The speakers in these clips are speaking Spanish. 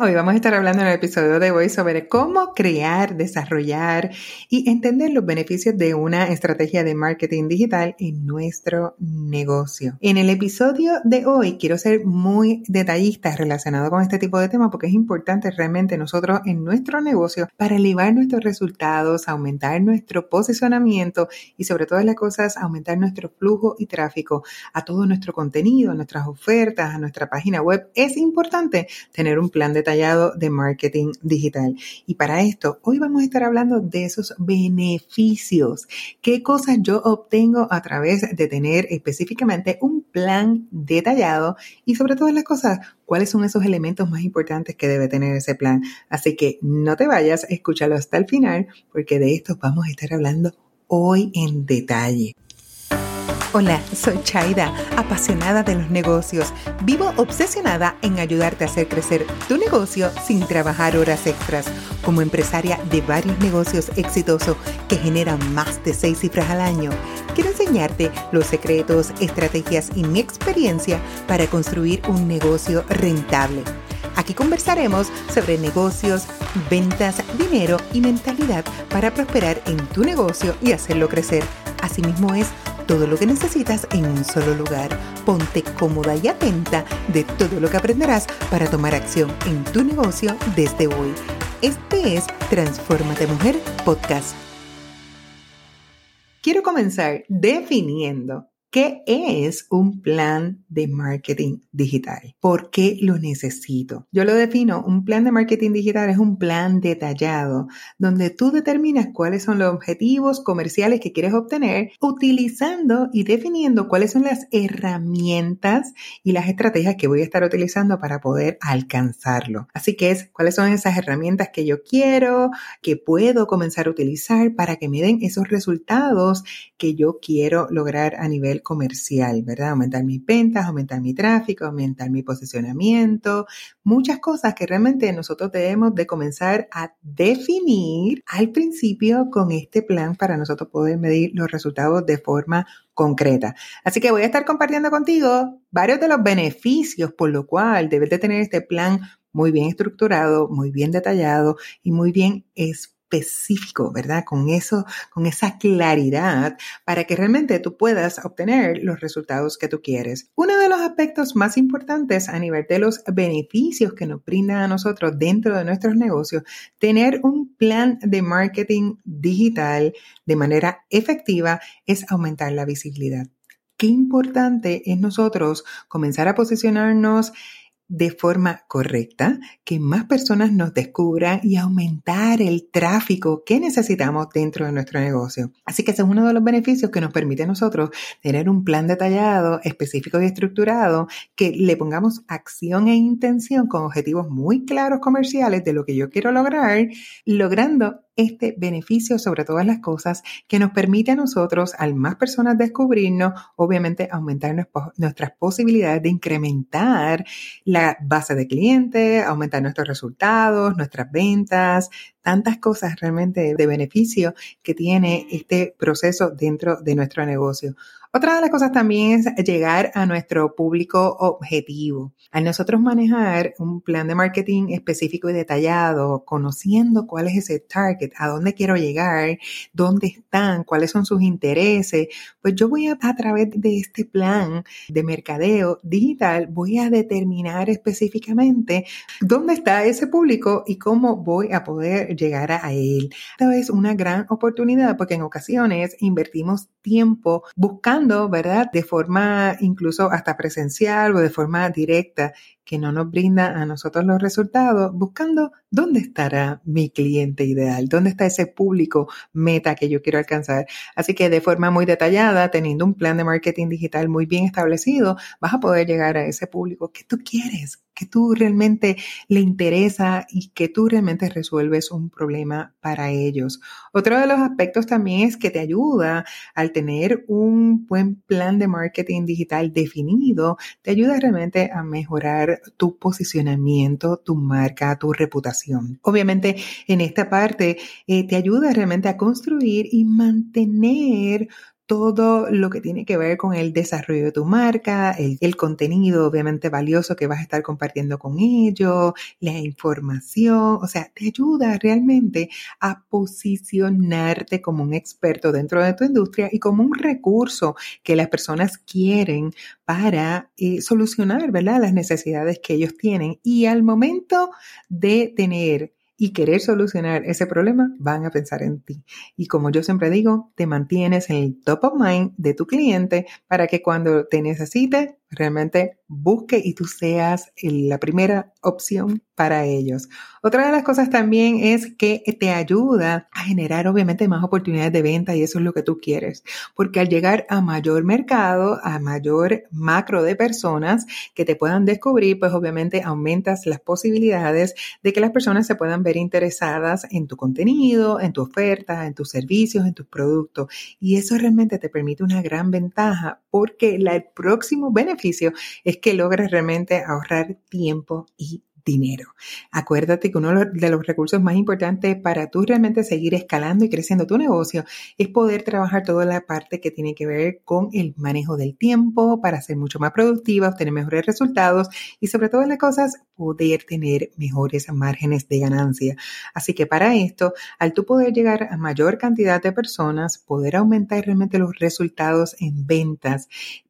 Hoy vamos a estar hablando en el episodio de hoy sobre cómo crear, desarrollar y entender los beneficios de una estrategia de marketing digital en nuestro negocio. En el episodio de hoy quiero ser muy detallista relacionado con este tipo de temas porque es importante realmente nosotros en nuestro negocio para elevar nuestros resultados, aumentar nuestro posicionamiento y sobre todas las cosas aumentar nuestro flujo y tráfico a todo nuestro contenido, a nuestras ofertas, a nuestra página web. Es importante tener un plan de de marketing digital. Y para esto, hoy vamos a estar hablando de esos beneficios. ¿Qué cosas yo obtengo a través de tener específicamente un plan detallado? Y sobre todas las cosas, cuáles son esos elementos más importantes que debe tener ese plan. Así que no te vayas, escúchalo hasta el final, porque de esto vamos a estar hablando hoy en detalle. Hola, soy Chaida, apasionada de los negocios. Vivo obsesionada en ayudarte a hacer crecer tu negocio sin trabajar horas extras. Como empresaria de varios negocios exitosos que generan más de seis cifras al año, quiero enseñarte los secretos, estrategias y mi experiencia para construir un negocio rentable. Aquí conversaremos sobre negocios, ventas, dinero y mentalidad para prosperar en tu negocio y hacerlo crecer. Asimismo es todo lo que necesitas en un solo lugar. Ponte cómoda y atenta de todo lo que aprenderás para tomar acción en tu negocio desde hoy. Este es Transformate Mujer Podcast. Quiero comenzar definiendo ¿Qué es un plan de marketing digital? ¿Por qué lo necesito? Yo lo defino, un plan de marketing digital es un plan detallado donde tú determinas cuáles son los objetivos comerciales que quieres obtener utilizando y definiendo cuáles son las herramientas y las estrategias que voy a estar utilizando para poder alcanzarlo. Así que es cuáles son esas herramientas que yo quiero, que puedo comenzar a utilizar para que me den esos resultados que yo quiero lograr a nivel comercial, ¿verdad? Aumentar mis ventas, aumentar mi tráfico, aumentar mi posicionamiento, muchas cosas que realmente nosotros debemos de comenzar a definir al principio con este plan para nosotros poder medir los resultados de forma concreta. Así que voy a estar compartiendo contigo varios de los beneficios por lo cual debes de tener este plan muy bien estructurado, muy bien detallado y muy bien explicado específico, ¿verdad? Con eso, con esa claridad para que realmente tú puedas obtener los resultados que tú quieres. Uno de los aspectos más importantes a nivel de los beneficios que nos brinda a nosotros dentro de nuestros negocios, tener un plan de marketing digital de manera efectiva es aumentar la visibilidad. Qué importante es nosotros comenzar a posicionarnos de forma correcta, que más personas nos descubran y aumentar el tráfico que necesitamos dentro de nuestro negocio. Así que ese es uno de los beneficios que nos permite a nosotros tener un plan detallado, específico y estructurado, que le pongamos acción e intención con objetivos muy claros comerciales de lo que yo quiero lograr, logrando este beneficio sobre todas las cosas que nos permite a nosotros, al más personas descubrirnos, obviamente aumentar nuestras posibilidades de incrementar la base de clientes, aumentar nuestros resultados, nuestras ventas, tantas cosas realmente de beneficio que tiene este proceso dentro de nuestro negocio. Otra de las cosas también es llegar a nuestro público objetivo. Al nosotros manejar un plan de marketing específico y detallado, conociendo cuál es ese target, a dónde quiero llegar, dónde están, cuáles son sus intereses, pues yo voy a, a través de este plan de mercadeo digital, voy a determinar específicamente dónde está ese público y cómo voy a poder llegar a él. Esta es una gran oportunidad porque en ocasiones invertimos tiempo buscando ¿verdad? De forma incluso hasta presencial o de forma directa que no nos brinda a nosotros los resultados, buscando dónde estará mi cliente ideal, dónde está ese público meta que yo quiero alcanzar. Así que de forma muy detallada, teniendo un plan de marketing digital muy bien establecido, vas a poder llegar a ese público que tú quieres, que tú realmente le interesa y que tú realmente resuelves un problema para ellos. Otro de los aspectos también es que te ayuda al tener un buen plan de marketing digital definido, te ayuda realmente a mejorar tu posicionamiento, tu marca, tu reputación. Obviamente, en esta parte eh, te ayuda realmente a construir y mantener todo lo que tiene que ver con el desarrollo de tu marca, el, contenido obviamente valioso que vas a estar compartiendo con ellos, la información, o sea, te ayuda realmente a posicionarte como un experto dentro de tu industria y como un recurso que las personas quieren para eh, solucionar, ¿verdad? Las necesidades que ellos tienen. Y al momento de tener y querer solucionar ese problema, van a pensar en ti. Y como yo siempre digo, te mantienes en el top of mind de tu cliente para que cuando te necesite, realmente busque y tú seas la primera opción para ellos. Otra de las cosas también es que te ayuda a generar obviamente más oportunidades de venta y eso es lo que tú quieres, porque al llegar a mayor mercado, a mayor macro de personas que te puedan descubrir, pues obviamente aumentas las posibilidades de que las personas se puedan ver interesadas en tu contenido, en tu oferta, en tus servicios, en tus productos y eso realmente te permite una gran ventaja porque el próximo beneficio es que logres realmente ahorrar tiempo y dinero. Acuérdate que uno de los recursos más importantes para tú realmente seguir escalando y creciendo tu negocio es poder trabajar toda la parte que tiene que ver con el manejo del tiempo para ser mucho más productiva, obtener mejores resultados y sobre todo las cosas, poder tener mejores márgenes de ganancia. Así que para esto, al tú poder llegar a mayor cantidad de personas, poder aumentar realmente los resultados en ventas,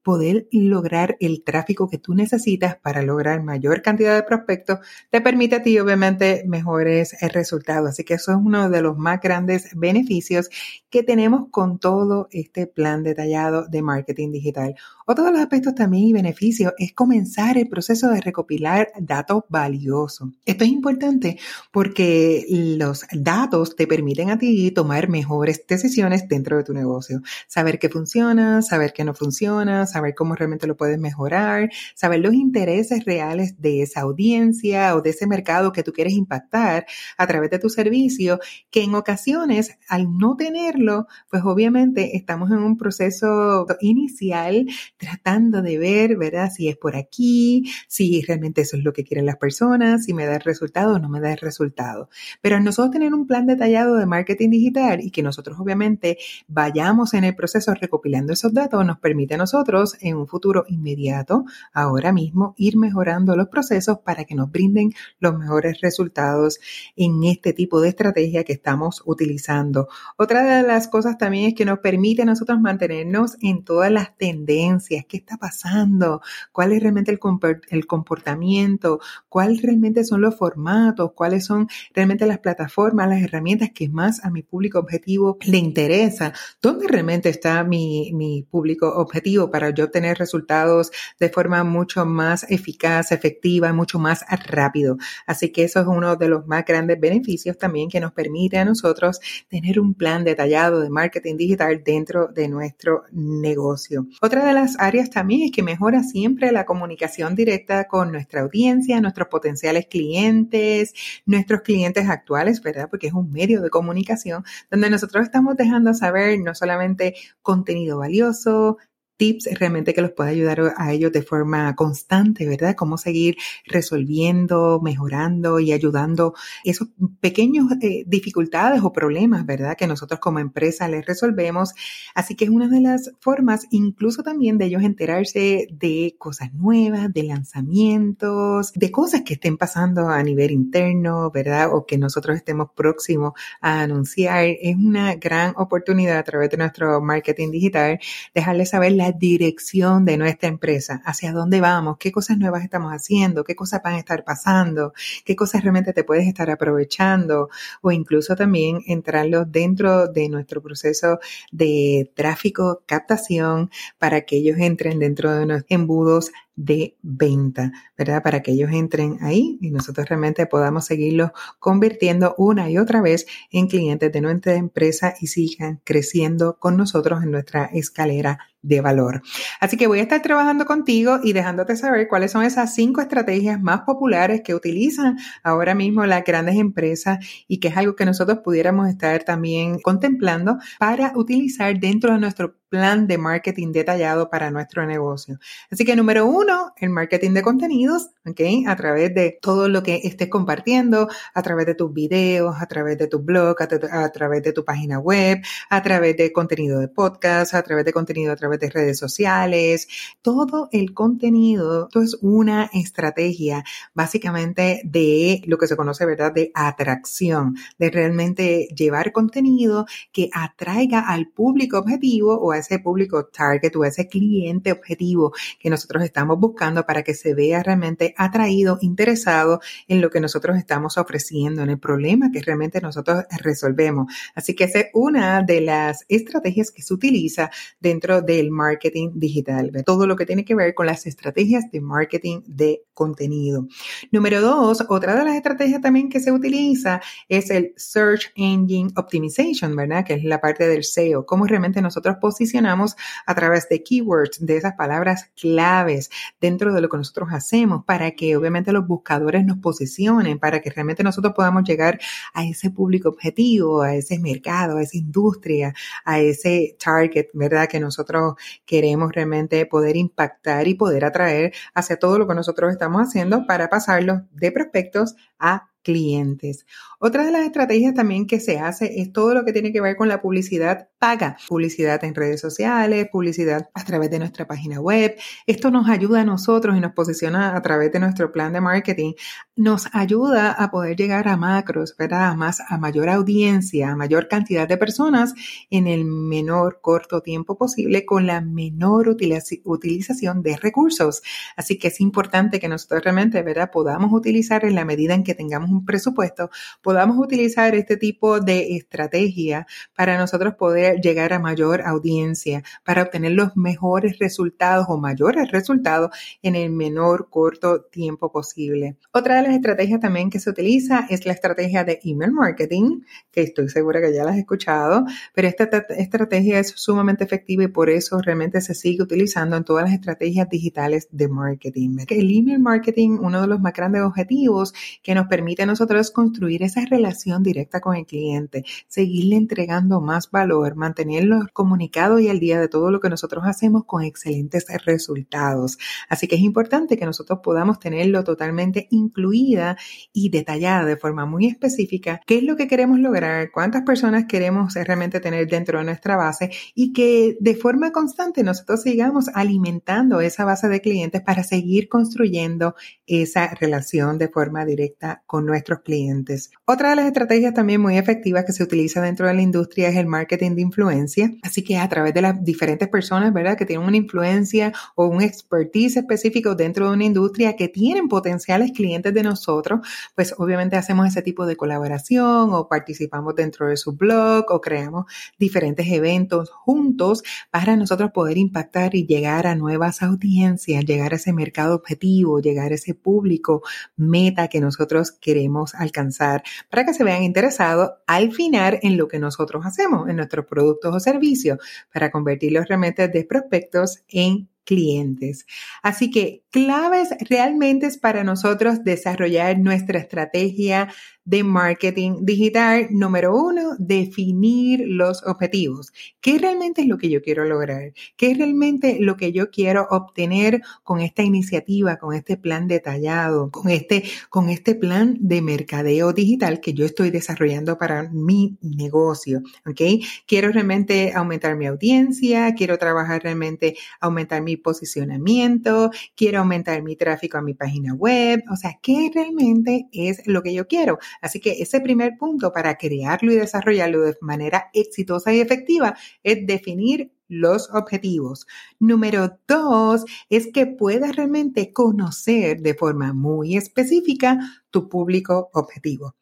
poder lograr el tráfico que tú necesitas para lograr mayor cantidad de prospectos, te permite a ti obviamente mejores eh, resultados. Así que eso es uno de los más grandes beneficios que tenemos con todo este plan detallado de marketing digital. Otro de los aspectos también y beneficios es comenzar el proceso de recopilar datos valiosos. Esto es importante porque los datos te permiten a ti tomar mejores decisiones dentro de tu negocio. Saber qué funciona, saber qué no funciona, saber cómo realmente lo puedes mejorar, saber los intereses reales de esa audiencia o de ese mercado que tú quieres impactar a través de tu servicio, que en ocasiones al no tenerlo, pues obviamente estamos en un proceso inicial tratando de ver, ¿verdad? Si es por aquí, si realmente eso es lo que quieren las personas, si me da el resultado o no me da el resultado. Pero nosotros tener un plan detallado de marketing digital y que nosotros obviamente vayamos en el proceso recopilando esos datos nos permite a nosotros en un futuro inmediato, ahora mismo, ir mejorando los procesos para que nos brinden los mejores resultados en este tipo de estrategia que estamos utilizando. Otra de las cosas también es que nos permite a nosotros mantenernos en todas las tendencias, qué está pasando, cuál es realmente el, comportamiento, cuáles realmente son los formatos, cuáles son realmente las plataformas, las herramientas que más a mi público objetivo le interesa, dónde realmente está mi, mi público objetivo para yo obtener resultados de forma mucho más eficaz, efectiva, mucho más rápido. Así que eso es uno de los más grandes beneficios también que nos permite a nosotros tener un plan detallado de marketing digital dentro de nuestro negocio. Otra de las áreas también es que mejora siempre la comunicación directa con nuestra audiencia, nuestros potenciales clientes, nuestros clientes actuales, ¿verdad? Porque es un medio de comunicación donde nosotros estamos dejando saber no solamente contenido valioso, tips realmente que los pueda ayudar a ellos de forma constante, ¿verdad? Cómo seguir resolviendo, mejorando y ayudando esos pequeños eh, dificultades o problemas, ¿verdad? Que nosotros como empresa les resolvemos. Así que es una de las formas, incluso también de ellos enterarse de cosas nuevas, de lanzamientos, de cosas que estén pasando a nivel interno, ¿verdad? O que nosotros estemos próximos a anunciar. Es una gran oportunidad a través de nuestro marketing digital dejarles saber la dirección de nuestra empresa, hacia dónde vamos, qué cosas nuevas estamos haciendo, qué cosas van a estar pasando, qué cosas realmente te puedes estar aprovechando o incluso también entrarlos dentro de nuestro proceso de tráfico, captación, para que ellos entren dentro de unos embudos de venta, ¿verdad? Para que ellos entren ahí y nosotros realmente podamos seguirlos convirtiendo una y otra vez en clientes de nuestra empresa y sigan creciendo con nosotros en nuestra escalera de valor. Así que voy a estar trabajando contigo y dejándote saber cuáles son esas cinco estrategias más populares que utilizan ahora mismo las grandes empresas y que es algo que nosotros pudiéramos estar también contemplando para utilizar dentro de nuestro plan de marketing detallado para nuestro negocio. Así que número uno, el marketing de contenidos, ¿ok? A través de todo lo que estés compartiendo, a través de tus videos, a través de tu blog, a, través de tu página web, a través de contenido de podcast, a través de contenido a través de redes sociales. Todo el contenido, esto es una estrategia básicamente de lo que se conoce, ¿verdad? De atracción, de realmente llevar contenido que atraiga al público objetivo o ese público target o ese cliente objetivo que nosotros estamos buscando para que se vea realmente atraído, interesado en lo que nosotros estamos ofreciendo, en el problema que realmente nosotros resolvemos. Así que esa es una de las estrategias que se utiliza dentro del marketing digital, todo lo que tiene que ver con las estrategias de marketing de contenido. Número dos, otra de las estrategias también que se utiliza es el Search Engine Optimization, ¿verdad? Que es la parte del SEO, cómo realmente nosotros posicionamos a través de keywords, de esas palabras claves dentro de lo que nosotros hacemos para que obviamente los buscadores nos posicionen, para que realmente nosotros podamos llegar a ese público objetivo, a ese mercado, a esa industria, a ese target, ¿verdad? Que nosotros queremos realmente poder impactar y poder atraer hacia todo lo que nosotros estamos haciendo para pasarlo de prospectos a clientes. Otra de las estrategias también que se hace es todo lo que tiene que ver con la publicidad paga, publicidad en redes sociales, publicidad a través de nuestra página web. Esto nos ayuda a nosotros y nos posiciona a través de nuestro plan de marketing. Nos ayuda a poder llegar a macros, ¿verdad? A más, a mayor audiencia, a mayor cantidad de personas en el menor corto tiempo posible con la menor utilización de recursos. Así que es importante que nosotros realmente, ¿verdad? Podamos utilizar en la medida en que tengamos un presupuesto, podamos utilizar este tipo de estrategia para nosotros poder llegar a mayor audiencia, para obtener los mejores resultados o mayores resultados en el menor corto tiempo posible. Otra de las estrategias también que se utiliza es la estrategia de email marketing, que estoy segura que ya la has escuchado, pero esta estrategia es sumamente efectiva y por eso realmente se sigue utilizando en todas las estrategias digitales de marketing. El email marketing, uno de los más grandes objetivos que nos permite a nosotros construir esa relación directa con el cliente, seguirle entregando más valor, mantenerlo comunicado y al día de todo lo que nosotros hacemos con excelentes resultados. Así que es importante que nosotros podamos tenerlo totalmente incluida y detallada de forma muy específica qué es lo que queremos lograr, cuántas personas queremos realmente tener dentro de nuestra base y que de forma constante nosotros sigamos alimentando esa base de clientes para seguir construyendo esa relación de forma directa con nuestros clientes. Otra de las estrategias también muy efectivas que se utiliza dentro de la industria es el marketing de influencia. Así que a través de las diferentes personas, ¿verdad? Que tienen una influencia o un expertise específico dentro de una industria que tienen potenciales clientes de nosotros, pues obviamente hacemos ese tipo de colaboración o participamos dentro de su blog o creamos diferentes eventos juntos para nosotros poder impactar y llegar a nuevas audiencias, llegar a ese mercado objetivo, llegar a ese público meta que nosotros queremos alcanzar para que se vean interesados al final en lo que nosotros hacemos, en nuestros productos o servicios, para convertir los remetes de prospectos en clientes. Así que claves realmente es para nosotros desarrollar nuestra estrategia de marketing digital. Número uno, definir los objetivos. ¿Qué realmente es lo que yo quiero lograr? ¿Qué es realmente lo que yo quiero obtener con esta iniciativa, con este plan detallado, con este, con este plan de mercadeo digital que yo estoy desarrollando para mi negocio? ¿Ok? Quiero realmente aumentar mi audiencia, quiero trabajar realmente, aumentar mi posicionamiento, quiero aumentar mi tráfico a mi página web. O sea, ¿qué realmente es lo que yo quiero? Así que ese primer punto para crearlo y desarrollarlo de manera exitosa y efectiva es definir los objetivos. Número dos es que puedas realmente conocer de forma muy específica tu público objetivo.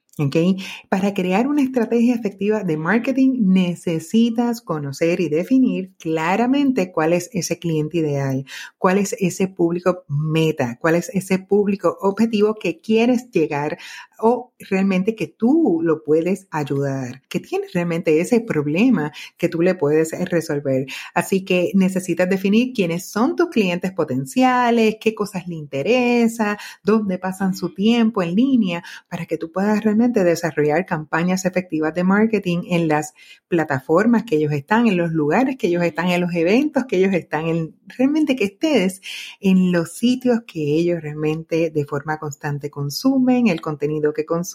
Para crear una estrategia efectiva de marketing necesitas conocer y definir claramente cuál es ese cliente ideal, cuál es ese público meta, cuál es ese público objetivo que quieres llegar o realmente que tú lo puedes ayudar, que tienes realmente ese problema que tú le puedes resolver. Así que necesitas definir quiénes son tus clientes potenciales, qué cosas le interesa, dónde pasan su tiempo en línea, para que tú puedas realmente desarrollar campañas efectivas de marketing en las plataformas que ellos están, en los lugares que ellos están, en los eventos que ellos están, en realmente que estés en los sitios que ellos realmente de forma constante consumen, el contenido que consumen,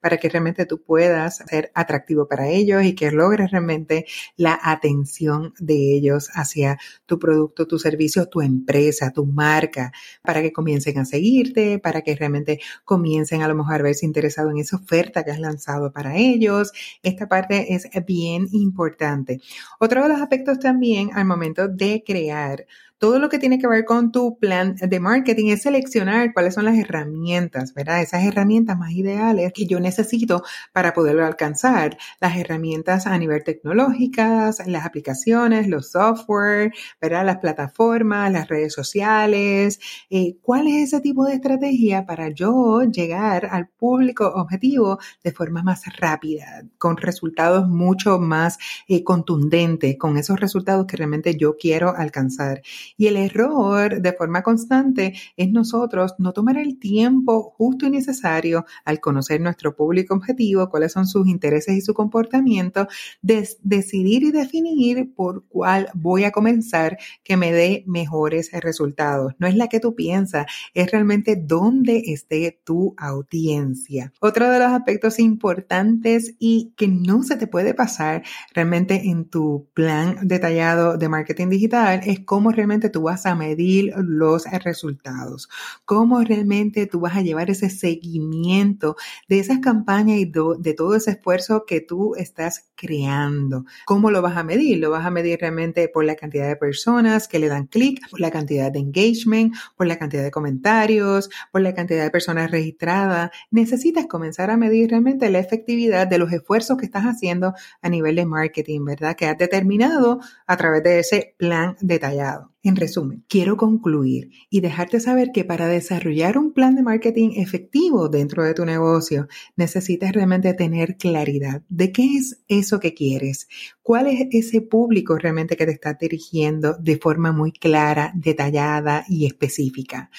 para que realmente tú puedas ser atractivo para ellos y que logres realmente la atención de ellos hacia tu producto, tu servicio, tu empresa, tu marca, para que comiencen a seguirte, para que realmente comiencen a lo mejor a verse interesado en esa oferta que has lanzado para ellos. Esta parte es bien importante. Otro de los aspectos también al momento de crear todo lo que tiene que ver con tu plan de marketing es seleccionar cuáles son las herramientas, ¿verdad? Esas herramientas más ideales que yo necesito para poderlo alcanzar. Las herramientas a nivel tecnológicas, las aplicaciones, los software, ¿verdad? Las plataformas, las redes sociales. Eh, ¿Cuál es ese tipo de estrategia para yo llegar al público objetivo de forma más rápida, con resultados mucho más eh, contundentes, con esos resultados que realmente yo quiero alcanzar? Y el error de forma constante es nosotros no tomar el tiempo justo y necesario al conocer nuestro público objetivo, cuáles son sus intereses y su comportamiento, de decidir y definir por cuál voy a comenzar que me dé mejores resultados. No es la que tú piensas, es realmente dónde esté tu audiencia. Otro de los aspectos importantes y que no se te puede pasar realmente en tu plan detallado de marketing digital es cómo realmente tú vas a medir los resultados, cómo realmente tú vas a llevar ese seguimiento de esas campañas y de todo ese esfuerzo que tú estás creando. ¿Cómo lo vas a medir? Lo vas a medir realmente por la cantidad de personas que le dan clic, por la cantidad de engagement, por la cantidad de comentarios, por la cantidad de personas registradas. Necesitas comenzar a medir realmente la efectividad de los esfuerzos que estás haciendo a nivel de marketing, ¿verdad? Que has determinado a través de ese plan detallado. En resumen, quiero concluir y dejarte saber que para desarrollar un plan de marketing efectivo dentro de tu negocio, necesitas realmente tener claridad de qué es eso que quieres, cuál es ese público realmente que te está dirigiendo de forma muy clara, detallada y específica.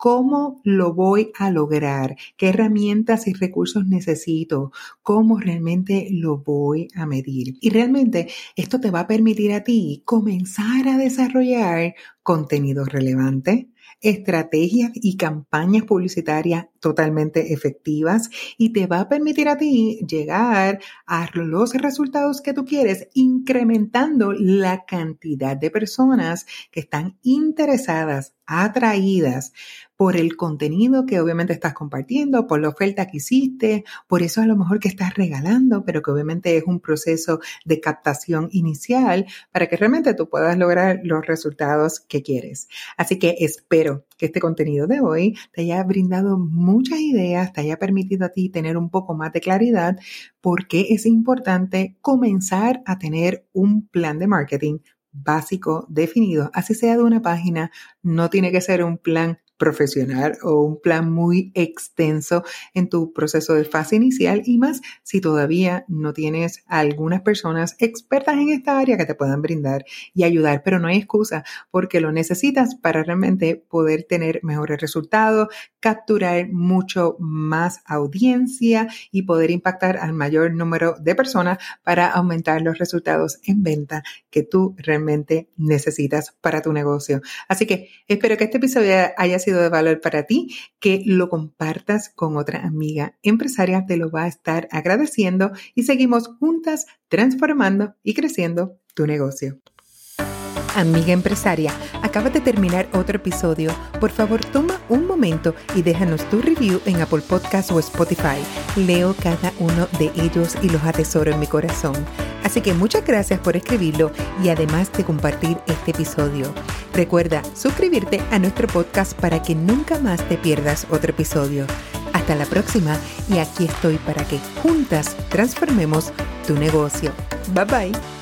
¿Cómo lo voy a lograr? ¿Qué herramientas y recursos necesito? ¿Cómo realmente lo voy a medir? Y realmente esto te va a permitir a ti comenzar a desarrollar contenido relevante, estrategias y campañas publicitarias totalmente efectivas y te va a permitir a ti llegar a los resultados que tú quieres, incrementando la cantidad de personas que están interesadas, atraídas por el contenido que obviamente estás compartiendo, por la oferta que hiciste, por eso a lo mejor que estás regalando, pero que obviamente es un proceso de captación inicial para que realmente tú puedas lograr los resultados que quieres. Así que espero que este contenido de hoy te haya brindado muchas ideas, te haya permitido a ti tener un poco más de claridad porque es importante comenzar a tener un plan de marketing básico definido, así sea de una página, no tiene que ser un plan profesional o un plan muy extenso en tu proceso de fase inicial y más si todavía no tienes algunas personas expertas en esta área que te puedan brindar y ayudar, pero no hay excusa porque lo necesitas para realmente poder tener mejores resultados, capturar mucho más audiencia y poder impactar al mayor número de personas para aumentar los resultados en venta que tú realmente necesitas para tu negocio. Así que espero que este episodio haya sido de valor para ti, que lo compartas con otra amiga empresaria, te lo va a estar agradeciendo y seguimos juntas transformando y creciendo tu negocio. Amiga empresaria, acaba de terminar otro episodio. Por favor, toma un momento y déjanos tu review en Apple Podcast o Spotify. Leo cada uno de ellos y los atesoro en mi corazón. Así que muchas gracias por escribirlo y además de compartir este episodio. Recuerda suscribirte a nuestro podcast para que nunca más te pierdas otro episodio. Hasta la próxima y aquí estoy para que juntas transformemos tu negocio. Bye bye.